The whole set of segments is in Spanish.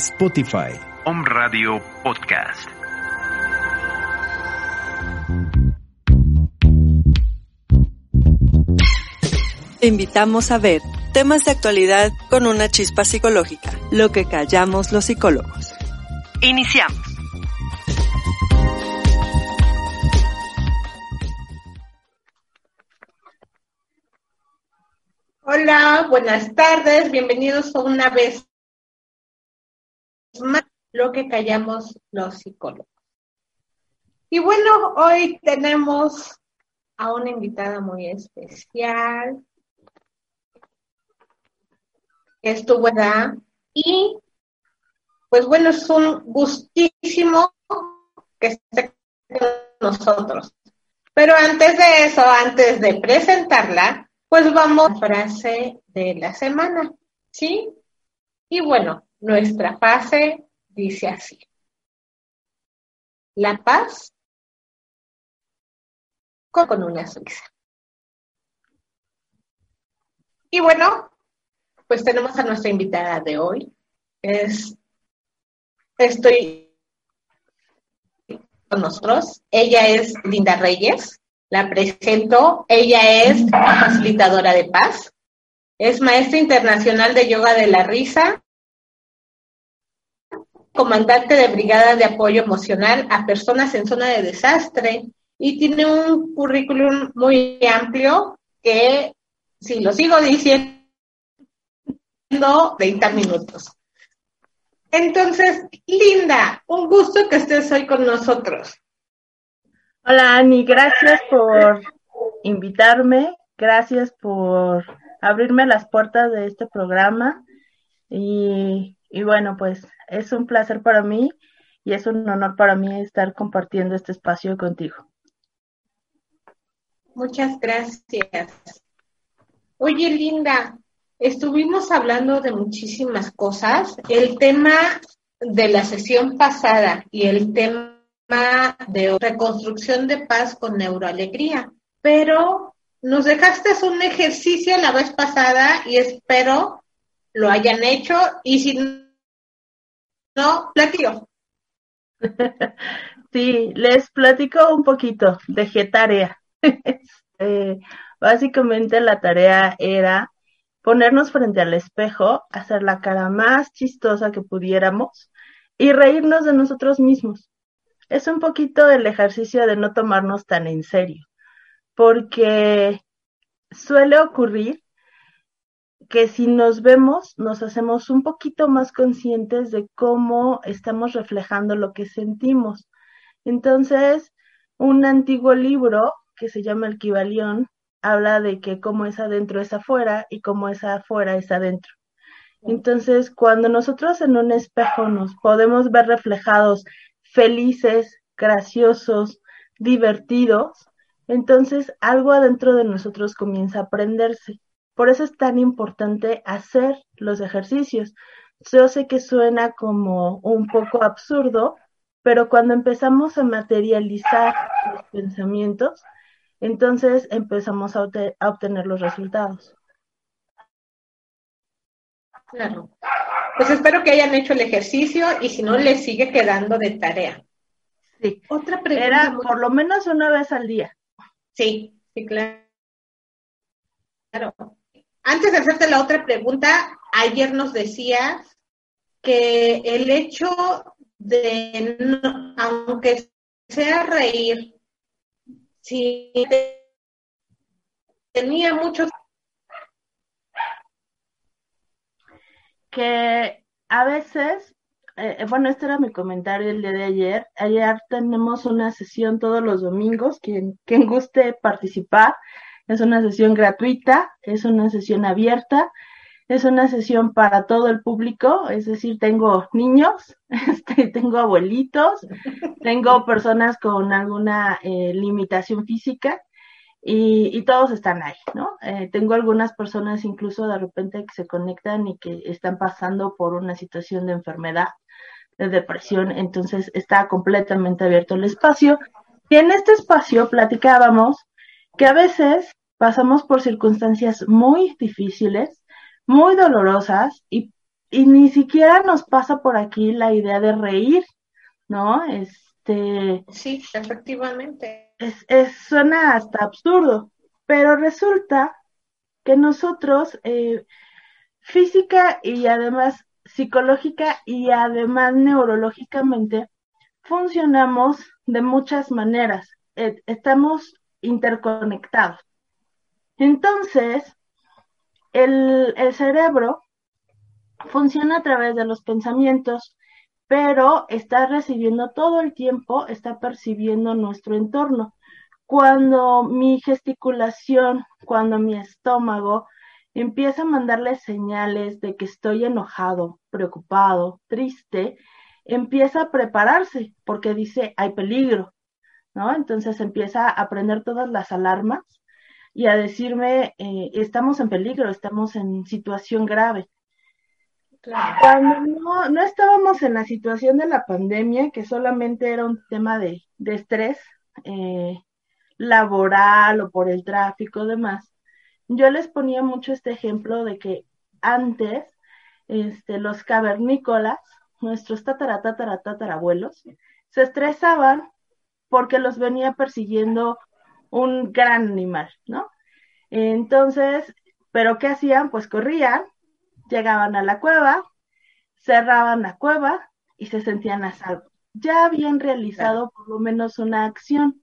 Spotify. Home Radio Podcast. Te invitamos a ver temas de actualidad con una chispa psicológica, lo que callamos los psicólogos. Iniciamos. Hola, buenas tardes, bienvenidos una vez más lo que callamos los psicólogos. Y bueno, hoy tenemos a una invitada muy especial. Estuvo ¿verdad? y pues bueno, es un gustísimo que esté con nosotros. Pero antes de eso, antes de presentarla, pues vamos a la frase de la semana, ¿sí? Y bueno, nuestra fase dice así. La paz con una sonrisa. Y bueno, pues tenemos a nuestra invitada de hoy. Es, estoy con nosotros. Ella es Linda Reyes. La presento. Ella es facilitadora de paz. Es maestra internacional de yoga de la risa comandante de brigada de apoyo emocional a personas en zona de desastre y tiene un currículum muy amplio que, si lo sigo diciendo, 30 minutos. Entonces, Linda, un gusto que estés hoy con nosotros. Hola, Ani, gracias por invitarme, gracias por abrirme las puertas de este programa y, y bueno, pues es un placer para mí y es un honor para mí estar compartiendo este espacio contigo. Muchas gracias. Oye, Linda, estuvimos hablando de muchísimas cosas. El tema de la sesión pasada y el tema de reconstrucción de paz con neuroalegría, pero nos dejaste un ejercicio la vez pasada y espero lo hayan hecho y si no, platico. Sí, les platico un poquito. Dejé tarea. Eh, básicamente la tarea era ponernos frente al espejo, hacer la cara más chistosa que pudiéramos y reírnos de nosotros mismos. Es un poquito el ejercicio de no tomarnos tan en serio, porque suele ocurrir que si nos vemos, nos hacemos un poquito más conscientes de cómo estamos reflejando lo que sentimos. Entonces, un antiguo libro que se llama El Kibalión habla de que cómo es adentro es afuera y cómo es afuera es adentro. Entonces, cuando nosotros en un espejo nos podemos ver reflejados felices, graciosos, divertidos, entonces algo adentro de nosotros comienza a prenderse. Por eso es tan importante hacer los ejercicios. Yo sé que suena como un poco absurdo, pero cuando empezamos a materializar los pensamientos, entonces empezamos a, obtener los resultados. Claro. Pues espero que hayan hecho el ejercicio y si no, les sigue quedando de tarea. Sí. Otra pregunta. Era por lo menos una vez al día. Sí, sí, claro. Claro. Antes de hacerte la otra pregunta, ayer nos decías que el hecho de, aunque sea reír, si tenía muchos que a veces, eh, bueno, este era mi comentario el día de ayer. Ayer tenemos una sesión todos los domingos, quien, quien guste participar. Es una sesión gratuita, es una sesión abierta, es una sesión para todo el público, es decir, tengo niños, este, tengo abuelitos, tengo personas con alguna eh, limitación física y, todos están ahí, ¿no? Eh, tengo algunas personas incluso de repente que se conectan y que están pasando por una situación de enfermedad, de depresión, entonces está completamente abierto el espacio. Y en este espacio platicábamos que a veces pasamos por circunstancias muy difíciles, muy dolorosas y, y ni siquiera nos pasa por aquí la idea de reír, ¿no? Este. Sí, efectivamente es, suena hasta absurdo, pero resulta que nosotros, eh, física y además psicológica y además neurológicamente, funcionamos de muchas maneras, eh, estamos interconectados. Entonces, el, cerebro funciona a través de los pensamientos, pero está recibiendo todo el tiempo, está percibiendo nuestro entorno. Cuando mi gesticulación, cuando mi estómago empieza a mandarle señales de que estoy enojado, preocupado, triste, empieza a prepararse porque dice hay peligro, ¿no? Entonces empieza a prender todas las alarmas y a decirme eh, estamos en peligro, estamos en situación grave. Cuando no, no estábamos en la situación de la pandemia, que solamente era un tema de, de estrés eh, laboral o por el tráfico, demás, yo les ponía mucho este ejemplo de que antes este, los cavernícolas, nuestros tatara, tatara, abuelos, se estresaban porque los venía persiguiendo un gran animal, ¿no? Entonces, ¿pero qué hacían? Pues corrían Llegaban a la cueva, cerraban la cueva y se sentían a salvo. Ya habían realizado por lo menos una acción.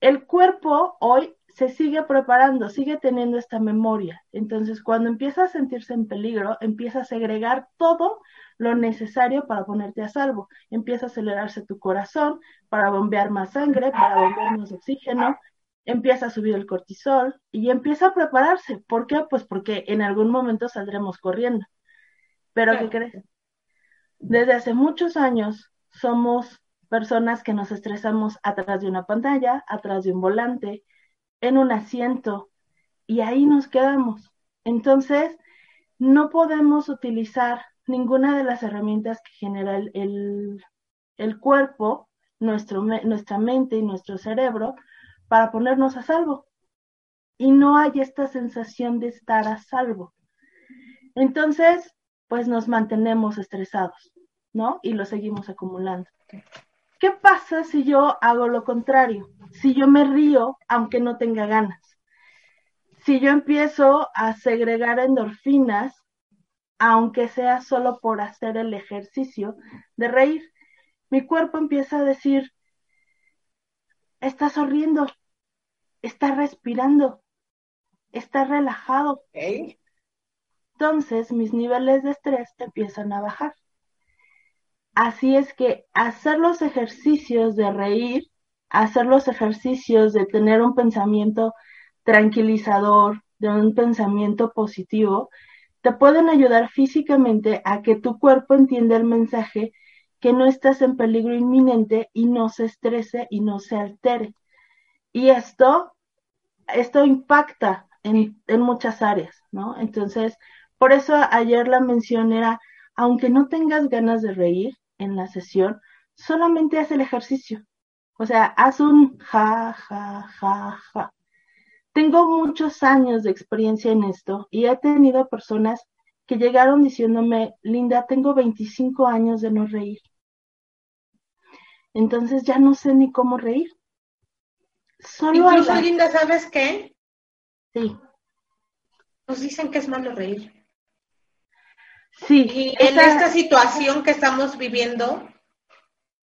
El cuerpo hoy se sigue preparando, sigue teniendo esta memoria. Entonces, cuando empieza a sentirse en peligro, empieza a segregar todo lo necesario para ponerte a salvo. Empieza a acelerarse tu corazón para bombear más sangre, para bombear más oxígeno, empieza a subir el cortisol y empieza a prepararse. ¿Por qué? Pues porque en algún momento saldremos corriendo. Pero ¿qué crees? Desde hace muchos años somos personas que nos estresamos atrás de una pantalla, atrás de un volante, en un asiento, y ahí nos quedamos. Entonces, no podemos utilizar ninguna de las herramientas que genera el, el, cuerpo, nuestro, nuestra mente y nuestro cerebro para ponernos a salvo. Y no hay esta sensación de estar a salvo. Entonces, pues nos mantenemos estresados, ¿no? Y lo seguimos acumulando. ¿Qué pasa si yo hago lo contrario? Si yo me río aunque no tenga ganas. Si yo empiezo a segregar endorfinas, aunque sea solo por hacer el ejercicio de reír, mi cuerpo empieza a decir, está sonriendo, está respirando, está relajado. Entonces mis niveles de estrés te empiezan a bajar. Así es que hacer los ejercicios de reír, hacer los ejercicios de tener un pensamiento tranquilizador, de un pensamiento positivo, te pueden ayudar físicamente a que tu cuerpo entienda el mensaje que no estás en peligro inminente y no se estrese y no se altere. Y esto, esto impacta en, en muchas áreas, ¿no? Entonces, por eso ayer la mención era, aunque no tengas ganas de reír en la sesión, solamente haz el ejercicio. O sea, haz un ja, ja, ja, ja. Tengo muchos años de experiencia en esto y he tenido personas que llegaron diciéndome, Linda, tengo 25 años de no reír. Entonces ya no sé ni cómo reír. Solo Incluso, Linda, ¿sabes qué? Sí. Nos dicen que es malo reír. Sí. Y en esta situación que estamos viviendo,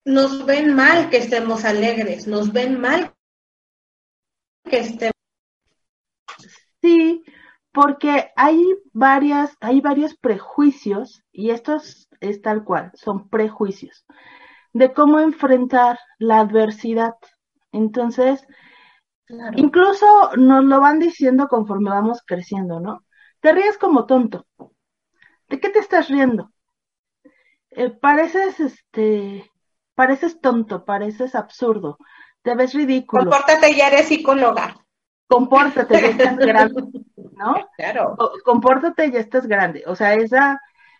nos ven mal que estemos alegres, nos ven mal que estemos. Sí, porque hay varias, hay varios prejuicios, y esto es, tal cual, son prejuicios, de cómo enfrentar la adversidad. Entonces, incluso nos lo van diciendo conforme vamos creciendo, ¿no? Te ríes como tonto. ¿De qué te estás riendo? Eh, pareces, este, pareces tonto, pareces absurdo, te ves ridículo. Compórtate, ya eres psicóloga. Compórtate, ya estás grande, ¿no? Claro. compórtate, ya estás grande. O sea, esa,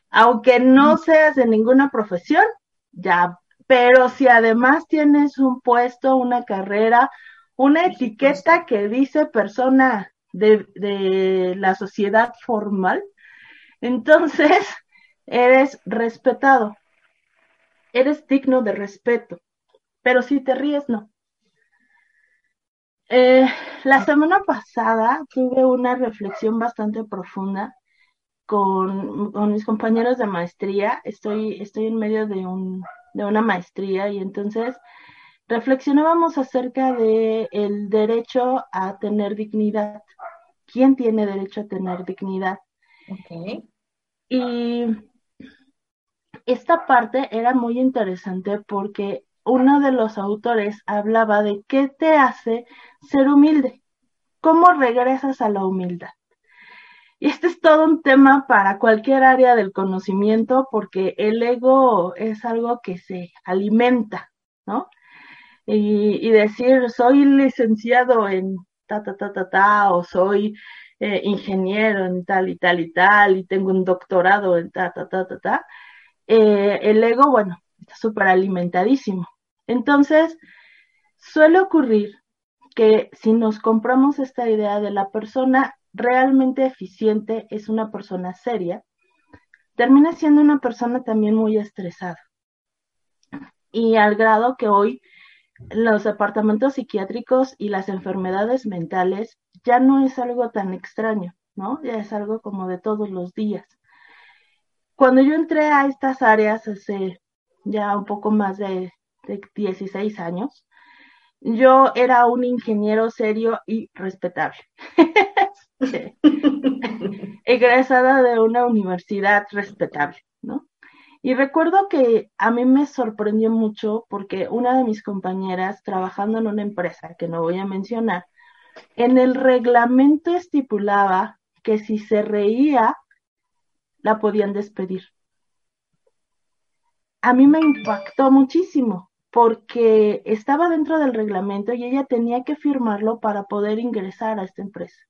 aunque no seas de ninguna profesión, ya, pero si además tienes un puesto, una carrera, una etiqueta que dice persona de, de la sociedad formal, entonces eres respetado eres digno de respeto, pero si te ríes, no. Eh, la semana pasada tuve una reflexión bastante profunda con, mis compañeros de maestría. Estoy, estoy en medio de, un, de una maestría y entonces reflexionábamos acerca de el derecho a tener dignidad. ¿Quién tiene derecho a tener dignidad? Okay. Y esta parte era muy interesante porque uno de los autores hablaba de qué te hace ser humilde, cómo regresas a la humildad. Y este es todo un tema para cualquier área del conocimiento porque el ego es algo que se alimenta, ¿no? Y, decir, soy licenciado en ta, ta, ta, ta, ta, o soy eh, ingeniero en tal y tal y tal, y tengo un doctorado en ta, ta, ta, ta, ta, eh, el ego, bueno, está súper alimentadísimo. Entonces, suele ocurrir que si nos compramos esta idea de la persona realmente eficiente es una persona seria, termina siendo una persona también muy estresada. Y al grado que hoy los departamentos psiquiátricos y las enfermedades mentales ya no es algo tan extraño, ¿no? Ya es algo como de todos los días cuando yo entré a estas áreas hace ya un poco más de, 16 años, yo era un ingeniero serio y respetable. Egresada de una universidad respetable, ¿no? Y recuerdo que a mí me sorprendió mucho porque una de mis compañeras, trabajando en una empresa que no voy a mencionar, en el reglamento estipulaba que si se reía la podían despedir. A mí me impactó muchísimo porque estaba dentro del reglamento y ella tenía que firmarlo para poder ingresar a esta empresa.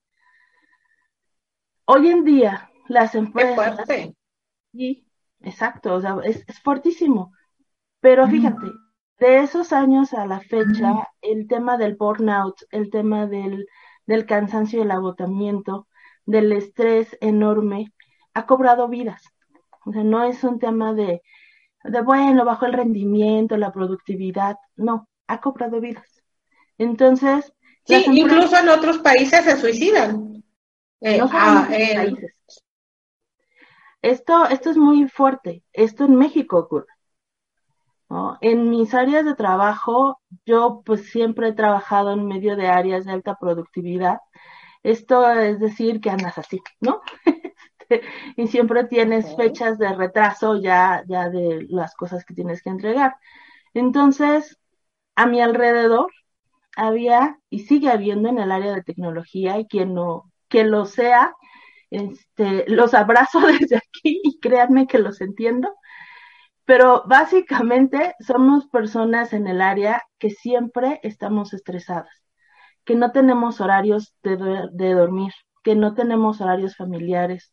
Hoy en día, las empresas... fuerte. Sí, exacto, o sea, es, es fuertísimo. Pero fíjate, de esos años a la fecha, el tema del burnout, el tema del, del cansancio y el agotamiento, del estrés enorme, ha cobrado vidas. O sea, no es un tema de, de bueno, bajo el rendimiento, la productividad, no, ha cobrado vidas. Entonces, sí, incluso en otros países se suicidan. Eh, ah, países. Esto, esto es muy fuerte. Esto en México ocurre. En mis áreas de trabajo, yo pues siempre he trabajado en medio de áreas de alta productividad. Esto es decir que andas así, ¿no? y siempre tienes fechas de retraso ya, ya de las cosas que tienes que entregar. Entonces, a mi alrededor había y sigue habiendo en el área de tecnología y quien no, que lo sea, Este, los abrazo desde aquí y créanme que los entiendo. Pero básicamente somos personas en el área que siempre estamos estresadas, que no tenemos horarios de, de dormir, que no tenemos horarios familiares.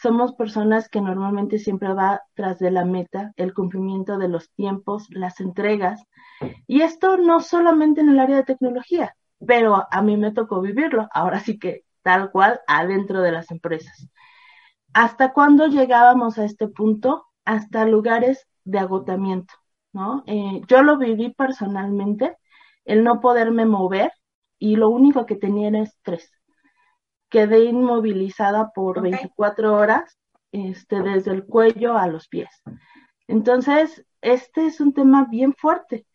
Somos personas que normalmente siempre va tras de la meta, el cumplimiento de los tiempos, las entregas. Y esto no solamente en el área de tecnología, pero a mí me tocó vivirlo, ahora sí que tal cual adentro de las empresas. ¿Hasta cuándo llegábamos a este punto? Hasta lugares de agotamiento, ¿no? Eh, yo lo viví personalmente, el no poderme mover y lo único que tenía era estrés. Quedé inmovilizada por 24 horas, este, desde el cuello a los pies. Entonces, este es un tema bien fuerte.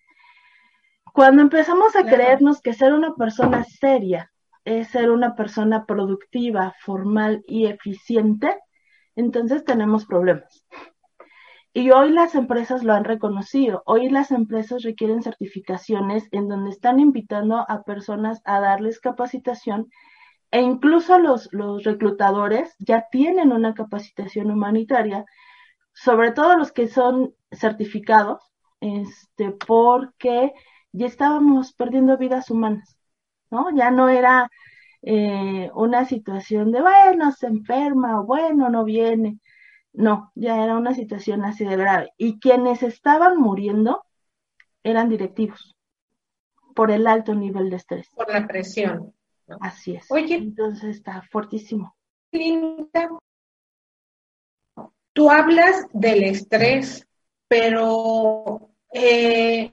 Cuando empezamos a creernos que ser una persona seria es ser una persona productiva, formal y eficiente, entonces tenemos problemas. Y hoy las empresas lo han reconocido. Hoy las empresas requieren certificaciones en donde están invitando a personas a darles capacitación e incluso los, los reclutadores ya tienen una capacitación humanitaria, sobre todo los que son certificados, este, porque ya estábamos perdiendo vidas humanas, ¿no? Ya no era eh, una situación de, bueno, se enferma, bueno, no viene. No, ya era una situación así de grave. Y quienes estaban muriendo eran directivos por el alto nivel de estrés. Por la presión. Así es. Oye, entonces está fuertísimo. Linda, tú hablas del estrés, pero eh,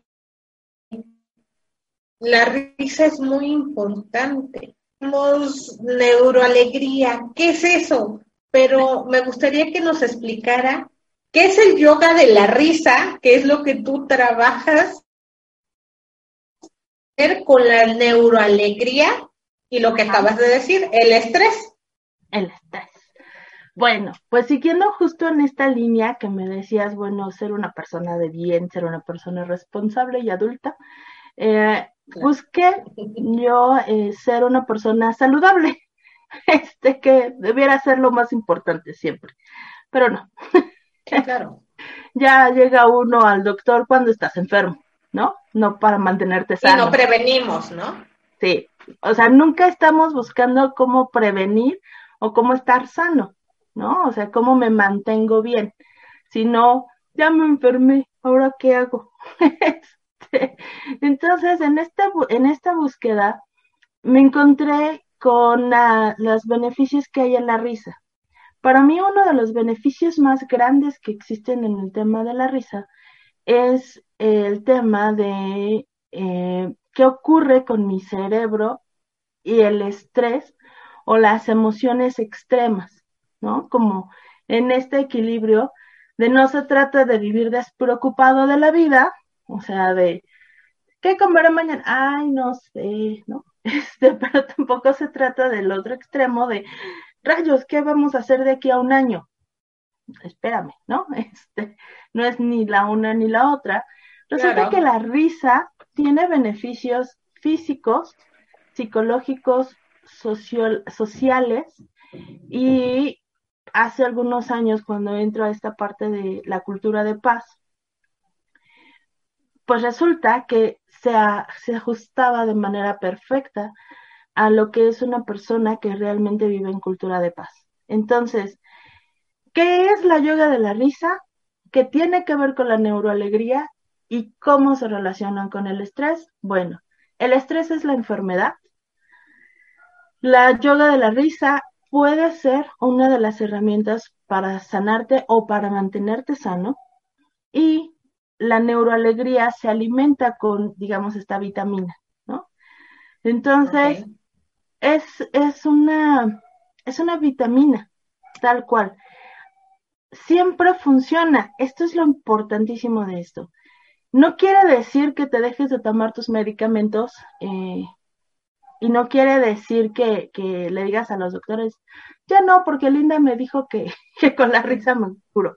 la risa es muy importante. Neuroalegría, ¿qué es eso? Pero me gustaría que nos explicara qué es el yoga de la risa, qué es lo que tú trabajas con la neuroalegría y lo que acabas de decir, el estrés. El estrés. Bueno, pues siguiendo justo en esta línea que me decías, bueno, ser una persona de bien, ser una persona responsable y adulta, eh, busqué yo eh, ser una persona saludable, este que debiera ser lo más importante siempre, pero no. claro. ya llega uno al doctor cuando estás enfermo, ¿no? No para mantenerte sano. Y no prevenimos, ¿no? Sí, o sea, nunca estamos buscando cómo prevenir o cómo estar sano, ¿no? O sea, cómo me mantengo bien, sino, ya me enfermé, ¿ahora qué hago? Entonces, en esta, en esta búsqueda me encontré con los beneficios que hay en la risa. Para mí, uno de los beneficios más grandes que existen en el tema de la risa es el tema de eh, qué ocurre con mi cerebro y el estrés o las emociones extremas, ¿no? Como en este equilibrio de no se trata de vivir despreocupado de la vida, o sea, de ¿qué comeré mañana? Ay, no sé, ¿no? Este, pero tampoco se trata del otro extremo de rayos, ¿qué vamos a hacer de aquí a un año? Espérame, ¿no? Este, no es ni la una ni la otra. Resulta que la risa tiene beneficios físicos, psicológicos, sociales y hace algunos años cuando entro a esta parte de la cultura de paz, pues resulta que se, ajustaba de manera perfecta a lo que es una persona que realmente vive en cultura de paz. Entonces, ¿qué es la yoga de la risa? ¿Qué tiene que ver con la neuroalegría y cómo se relacionan con el estrés? Bueno, el estrés es la enfermedad. La yoga de la risa puede ser una de las herramientas para sanarte o para mantenerte sano. Y la neuroalegría se alimenta con, digamos, esta vitamina, ¿no? Entonces, es, es, una, es una vitamina, tal cual. Siempre funciona. Esto es lo importantísimo de esto. No quiere decir que te dejes de tomar tus medicamentos eh, y no quiere decir que, que, le digas a los doctores, ya no, porque Linda me dijo que, que con la risa me curo.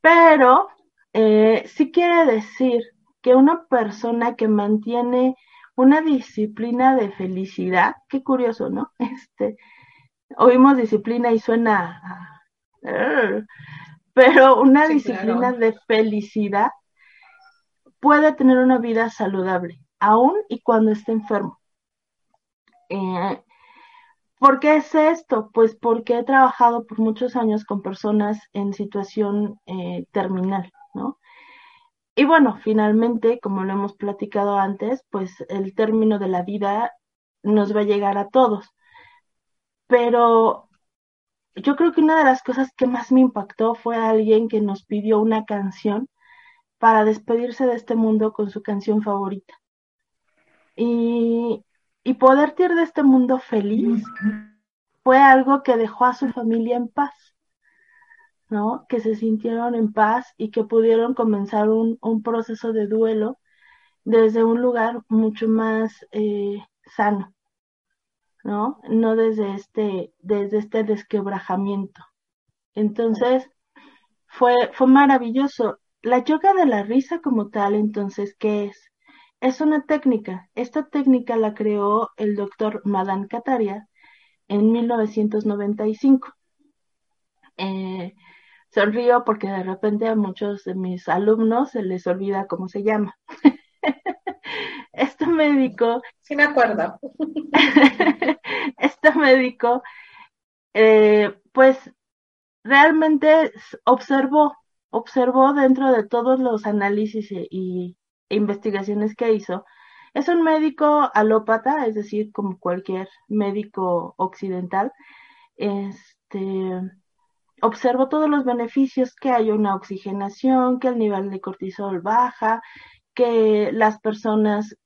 Pero eh, sí quiere decir que una persona que mantiene una disciplina de felicidad, qué curioso, ¿no? Este, oímos disciplina y suena, pero una disciplina de felicidad puede tener una vida saludable, aún y cuando esté enfermo. Eh, ¿Por qué es esto? Pues porque he trabajado por muchos años con personas en situación eh, terminal, ¿no? Y bueno, finalmente, como lo hemos platicado antes, pues el término de la vida nos va a llegar a todos. Pero yo creo que una de las cosas que más me impactó fue alguien que nos pidió una canción para despedirse de este mundo con su canción favorita. Y, y poder ir de este mundo feliz fue algo que dejó a su familia en paz, ¿no? Que se sintieron en paz y que pudieron comenzar un, un proceso de duelo desde un lugar mucho más eh, sano, ¿no? No desde este, desde este desquebrajamiento. Entonces, fue, fue maravilloso. La yoga de la risa como tal, entonces, ¿qué es? Es una técnica. Esta técnica la creó el doctor Madan Kataria en 1995. Eh, sonrío porque de repente a muchos de mis alumnos se les olvida cómo se llama. este médico. Sí, me acuerdo. este médico, eh, pues realmente observó, observó dentro de todos los análisis e, y, investigaciones que hizo. Es un médico alópata, es decir, como cualquier médico occidental. Este, observó todos los beneficios que hay una oxigenación, que el nivel de cortisol baja, que las personas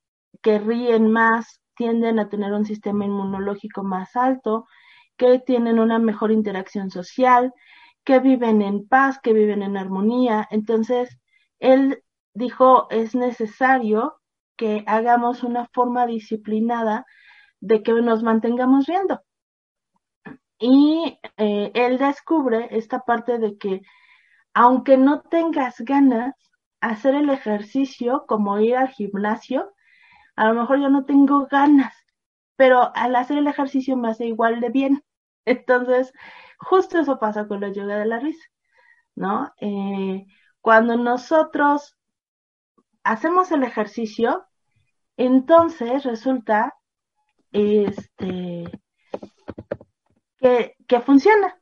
que ríen más tienden a tener un sistema inmunológico más alto, que tienen una mejor interacción social, que viven en paz, que viven en armonía. Entonces, él dijo, es necesario que hagamos una forma disciplinada de que nos mantengamos viendo. Y eh, él descubre esta parte de que aunque no tengas ganas, hacer el ejercicio como ir al gimnasio, a lo mejor yo no tengo ganas, pero al hacer el ejercicio me hace igual de bien. Entonces, justo eso pasa con la yoga de la risa, ¿no? Eh, cuando nosotros hacemos el ejercicio, entonces resulta este, que, que funciona.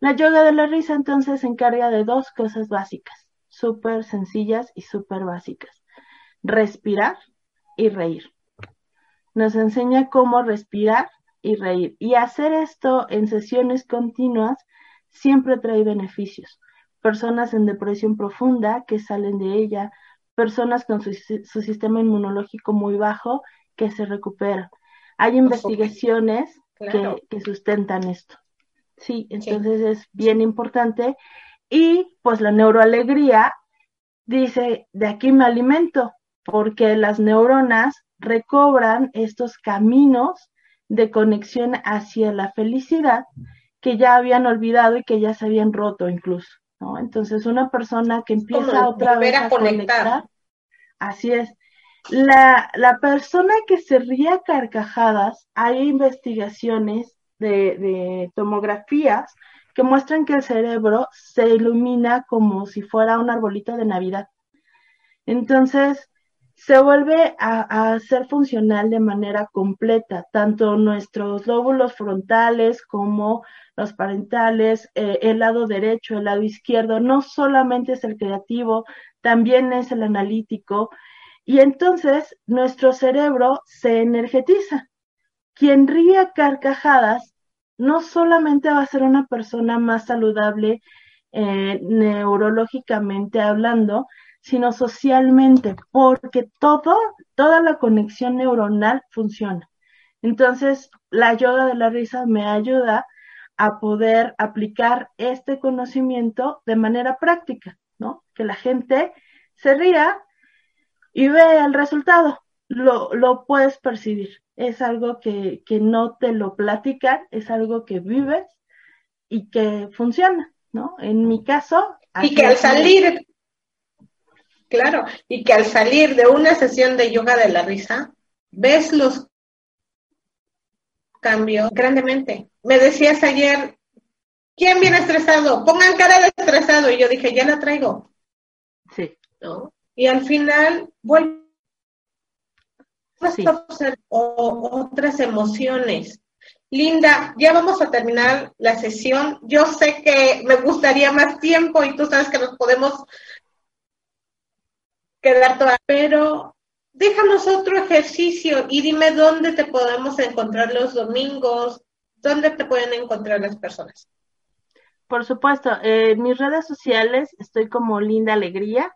La yoga de la risa entonces se encarga de dos cosas básicas, súper sencillas y súper básicas. Respirar y reír. Nos enseña cómo respirar y reír. Y hacer esto en sesiones continuas siempre trae beneficios. Personas en depresión profunda que salen de ella, personas con su, sistema inmunológico muy bajo que se recuperan. Hay investigaciones que, sustentan esto. Sí, entonces es bien importante. Y pues la neuroalegría dice, de aquí me alimento, porque las neuronas recobran estos caminos de conexión hacia la felicidad que ya habían olvidado y que ya se habían roto incluso. ¿no? Entonces, una persona que empieza otra vez a, conectar, así es. La, la, persona que se ríe a carcajadas, hay investigaciones de, de tomografías que muestran que el cerebro se ilumina como si fuera un arbolito de Navidad. Entonces, se vuelve a, ser funcional de manera completa, tanto nuestros lóbulos frontales como los parentales, eh, el lado derecho, el lado izquierdo, no solamente es el creativo, también es el analítico, y entonces nuestro cerebro se energetiza. Quien ríe carcajadas no solamente va a ser una persona más saludable eh, neurológicamente hablando, sino socialmente, porque todo, toda la conexión neuronal funciona. Entonces, la yoga de la risa me ayuda a poder aplicar este conocimiento de manera práctica, ¿no? Que la gente se ría y vea el resultado, lo, lo puedes percibir. Es algo que, que no te lo platican, es algo que vives y que funciona, ¿no? En mi caso. Y que al salir, Claro, y que al salir de una sesión de yoga de la risa, ves los cambio grandemente. Me decías ayer, ¿quién viene estresado? Pongan cara de estresado. Y yo dije, ya la traigo. Sí. ¿No? Y al final vuelvo sí. a otras emociones. Linda, ya vamos a terminar la sesión. Yo sé que me gustaría más tiempo y tú sabes que nos podemos quedar toda, pero déjanos otro ejercicio y dime dónde te podemos encontrar los domingos, dónde te pueden encontrar las personas. Por supuesto, en mis redes sociales estoy como Linda Alegría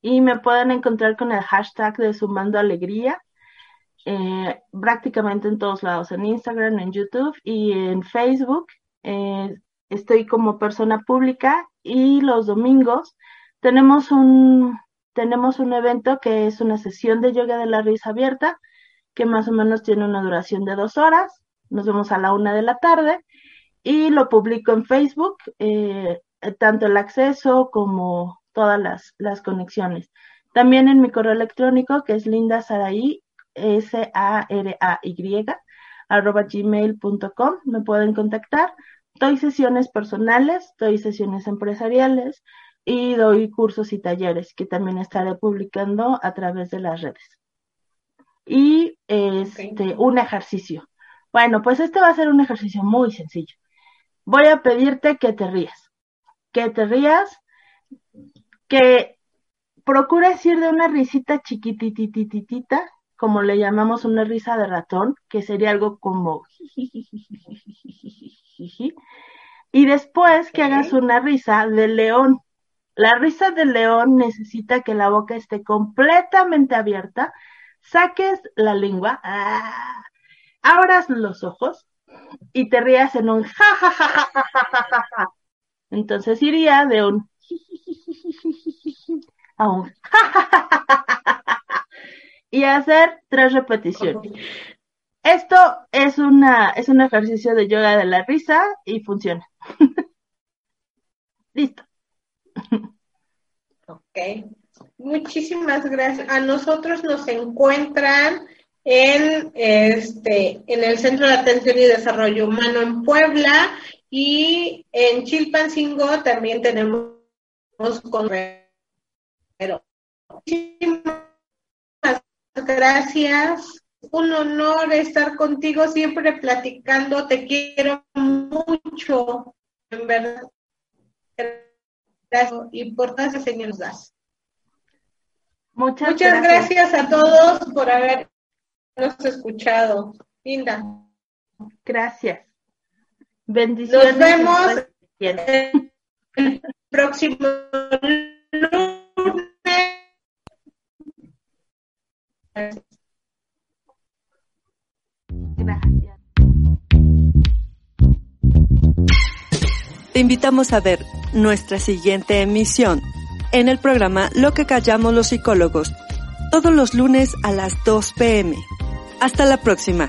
y me pueden encontrar con el hashtag de Sumando Alegría. Eh, prácticamente en todos lados, en Instagram, en YouTube y en Facebook. Eh, estoy como persona pública y los domingos tenemos un, tenemos un evento que es una sesión de yoga de la risa abierta, que más o menos tiene una duración de dos horas. Nos vemos a la una de la tarde y lo publico en Facebook, eh, tanto el acceso como todas las, conexiones. También en mi correo electrónico, que es lindasaraí, S-A-R-A-Y, arroba gmail.com, me pueden contactar. Doy sesiones personales, doy sesiones empresariales, y doy cursos y talleres que también estaré publicando a través de las redes. Y este, un ejercicio. Bueno, pues este va a ser un ejercicio muy sencillo. Voy a pedirte que te rías, que te rías, que procures ir de una risita chiquititititita, como le llamamos una risa de ratón, que sería algo como y después que hagas una risa de león, la risa del león necesita que la boca esté completamente abierta, saques la lengua, ah, abras los ojos y te rías en un ja ja ja ja ja ja ja ja. Entonces iría de un a un ja ja ja ja ja y hacer tres repeticiones. Esto es una es un ejercicio de yoga de la risa y funciona. Listo. Ok. Muchísimas gracias. A nosotros nos encuentran en este en el Centro de Atención y Desarrollo Humano en Puebla y en Chilpancingo también tenemos pero muchísimas gracias un honor estar contigo siempre platicando te quiero mucho en verdad y por todas las señales das. Muchas, gracias. a todos por habernos escuchado. Linda. Gracias. Bendiciones. Nos vemos el próximo lunes. Gracias. Te invitamos a ver nuestra siguiente emisión en el programa Lo que callamos los psicólogos, todos los lunes a las 2 pm. Hasta la próxima.